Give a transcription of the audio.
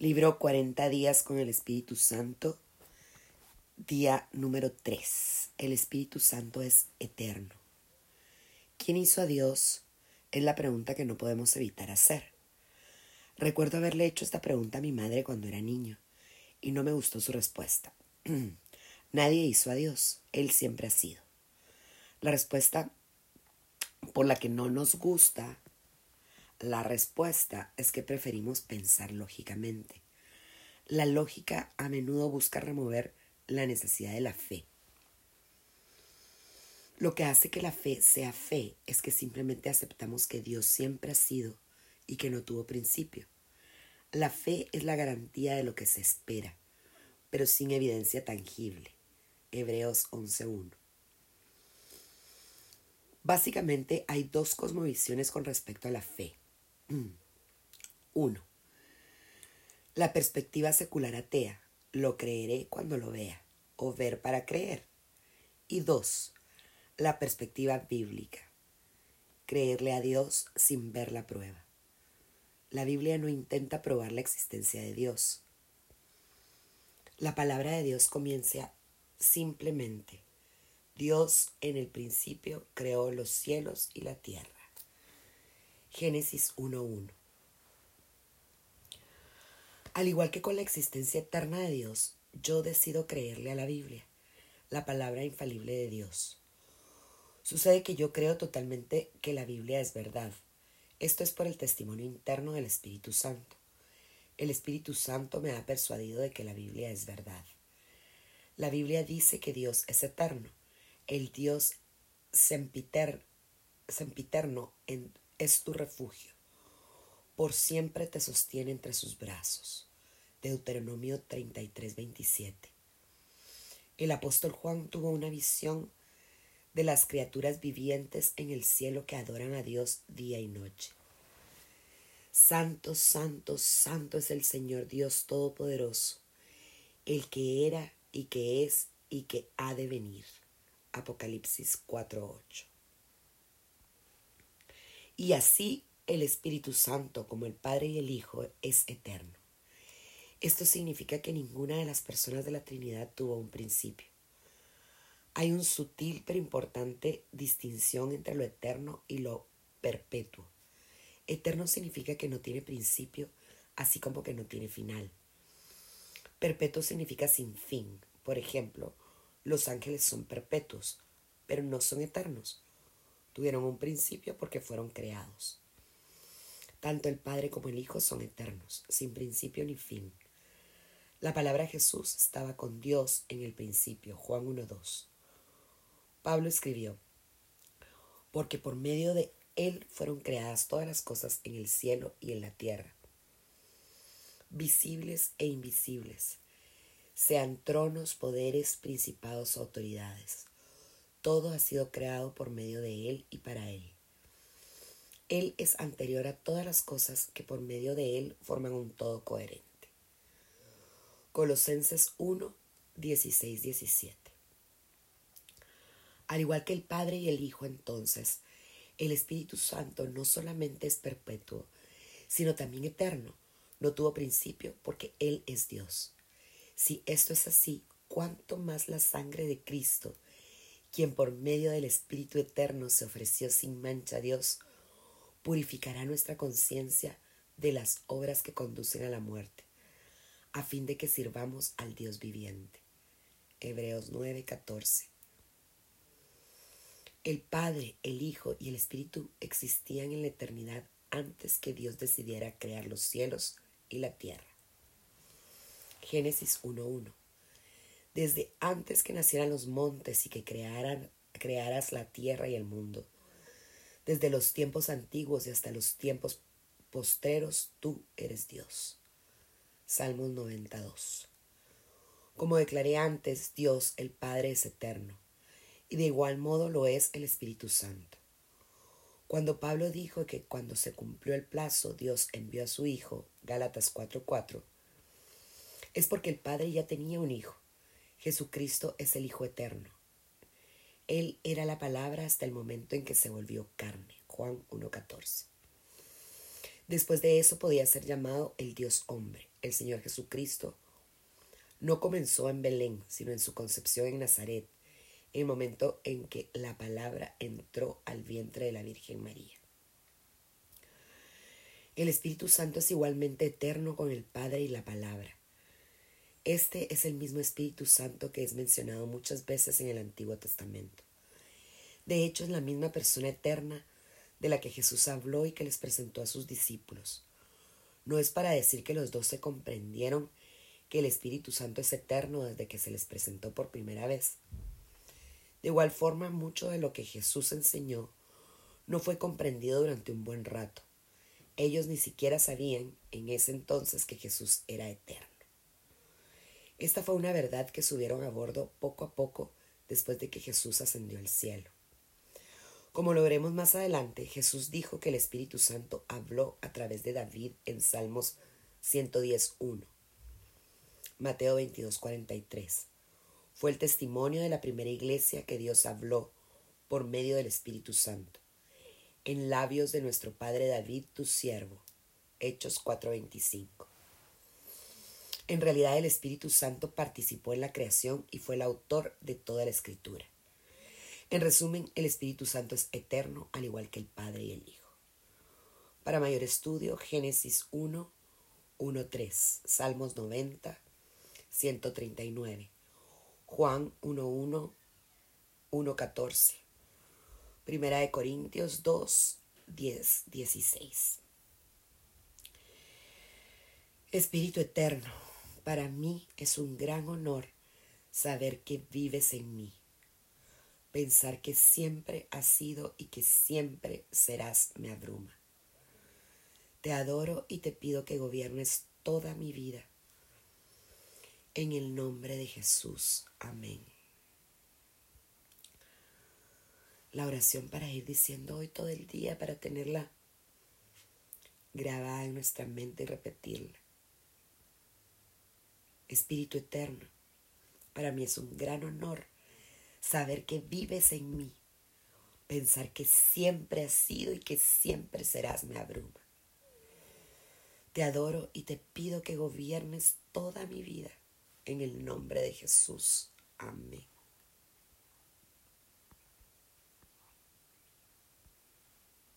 Libro 40 días con el Espíritu Santo, día número 3. El Espíritu Santo es eterno. ¿Quién hizo a Dios? Es la pregunta que no podemos evitar hacer. Recuerdo haberle hecho esta pregunta a mi madre cuando era niño y no me gustó su respuesta. Nadie hizo a Dios, Él siempre ha sido. La respuesta por la que no nos gusta la respuesta es que preferimos pensar lógicamente. La lógica a menudo busca remover la necesidad de la fe. Lo que hace que la fe sea fe es que simplemente aceptamos que Dios siempre ha sido y que no tuvo principio. La fe es la garantía de lo que se espera, pero sin evidencia tangible. Hebreos 11.1. Básicamente hay dos cosmovisiones con respecto a la fe. 1. La perspectiva secular atea, lo creeré cuando lo vea, o ver para creer. Y 2. La perspectiva bíblica, creerle a Dios sin ver la prueba. La Biblia no intenta probar la existencia de Dios. La palabra de Dios comienza simplemente. Dios en el principio creó los cielos y la tierra. Génesis 1.1. Al igual que con la existencia eterna de Dios, yo decido creerle a la Biblia, la palabra infalible de Dios. Sucede que yo creo totalmente que la Biblia es verdad. Esto es por el testimonio interno del Espíritu Santo. El Espíritu Santo me ha persuadido de que la Biblia es verdad. La Biblia dice que Dios es eterno, el Dios sempiterno en es tu refugio. Por siempre te sostiene entre sus brazos. Deuteronomio 33, 27. El apóstol Juan tuvo una visión de las criaturas vivientes en el cielo que adoran a Dios día y noche. Santo, santo, santo es el Señor Dios Todopoderoso, el que era y que es y que ha de venir. Apocalipsis 4:8. Y así el Espíritu Santo, como el Padre y el Hijo, es eterno. Esto significa que ninguna de las personas de la Trinidad tuvo un principio. Hay un sutil pero importante distinción entre lo eterno y lo perpetuo. Eterno significa que no tiene principio, así como que no tiene final. Perpetuo significa sin fin. Por ejemplo, los ángeles son perpetuos, pero no son eternos tuvieron un principio porque fueron creados. Tanto el Padre como el Hijo son eternos, sin principio ni fin. La palabra Jesús estaba con Dios en el principio, Juan 1.2. Pablo escribió, porque por medio de Él fueron creadas todas las cosas en el cielo y en la tierra, visibles e invisibles, sean tronos, poderes, principados autoridades todo ha sido creado por medio de Él y para Él. Él es anterior a todas las cosas que por medio de Él forman un todo coherente. Colosenses 1, 16, 17. Al igual que el Padre y el Hijo entonces, el Espíritu Santo no solamente es perpetuo, sino también eterno. No tuvo principio porque Él es Dios. Si esto es así, ¿cuánto más la sangre de Cristo quien por medio del Espíritu Eterno se ofreció sin mancha a Dios, purificará nuestra conciencia de las obras que conducen a la muerte, a fin de que sirvamos al Dios viviente. Hebreos 9:14 El Padre, el Hijo y el Espíritu existían en la eternidad antes que Dios decidiera crear los cielos y la tierra. Génesis 1.1 desde antes que nacieran los montes y que crearan, crearas la tierra y el mundo. Desde los tiempos antiguos y hasta los tiempos postreros, tú eres Dios. Salmos 92. Como declaré antes, Dios el Padre es eterno, y de igual modo lo es el Espíritu Santo. Cuando Pablo dijo que cuando se cumplió el plazo Dios envió a su Hijo, Gálatas 4:4, es porque el Padre ya tenía un Hijo Jesucristo es el Hijo Eterno. Él era la palabra hasta el momento en que se volvió carne. Juan 1.14. Después de eso podía ser llamado el Dios hombre. El Señor Jesucristo no comenzó en Belén, sino en su concepción en Nazaret, el momento en que la palabra entró al vientre de la Virgen María. El Espíritu Santo es igualmente eterno con el Padre y la palabra. Este es el mismo Espíritu Santo que es mencionado muchas veces en el Antiguo Testamento. De hecho, es la misma persona eterna de la que Jesús habló y que les presentó a sus discípulos. No es para decir que los dos se comprendieron que el Espíritu Santo es eterno desde que se les presentó por primera vez. De igual forma, mucho de lo que Jesús enseñó no fue comprendido durante un buen rato. Ellos ni siquiera sabían en ese entonces que Jesús era eterno. Esta fue una verdad que subieron a bordo poco a poco después de que Jesús ascendió al cielo. Como lo veremos más adelante, Jesús dijo que el Espíritu Santo habló a través de David en Salmos 110.1. Mateo 22.43. Fue el testimonio de la primera iglesia que Dios habló por medio del Espíritu Santo, en labios de nuestro Padre David, tu siervo. Hechos 4.25. En realidad el Espíritu Santo participó en la creación y fue el autor de toda la escritura. En resumen, el Espíritu Santo es eterno, al igual que el Padre y el Hijo. Para mayor estudio, Génesis 1, 1, 3, Salmos 90, 139, Juan 1, 1, 1, 14, Primera de Corintios 2, 10, 16. Espíritu eterno, para mí es un gran honor saber que vives en mí Pensar que siempre has sido y que siempre serás me abruma. Te adoro y te pido que gobiernes toda mi vida. En el nombre de Jesús. Amén. La oración para ir diciendo hoy todo el día, para tenerla grabada en nuestra mente y repetirla. Espíritu eterno, para mí es un gran honor saber que vives en mí. Pensar que siempre has sido y que siempre serás me abruma. Te adoro y te pido que gobiernes toda mi vida. En el nombre de Jesús. Amén.